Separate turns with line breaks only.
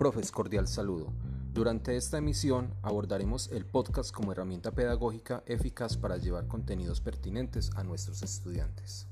Profes, cordial saludo. Durante esta emisión abordaremos el podcast como herramienta pedagógica eficaz para llevar contenidos pertinentes a nuestros estudiantes.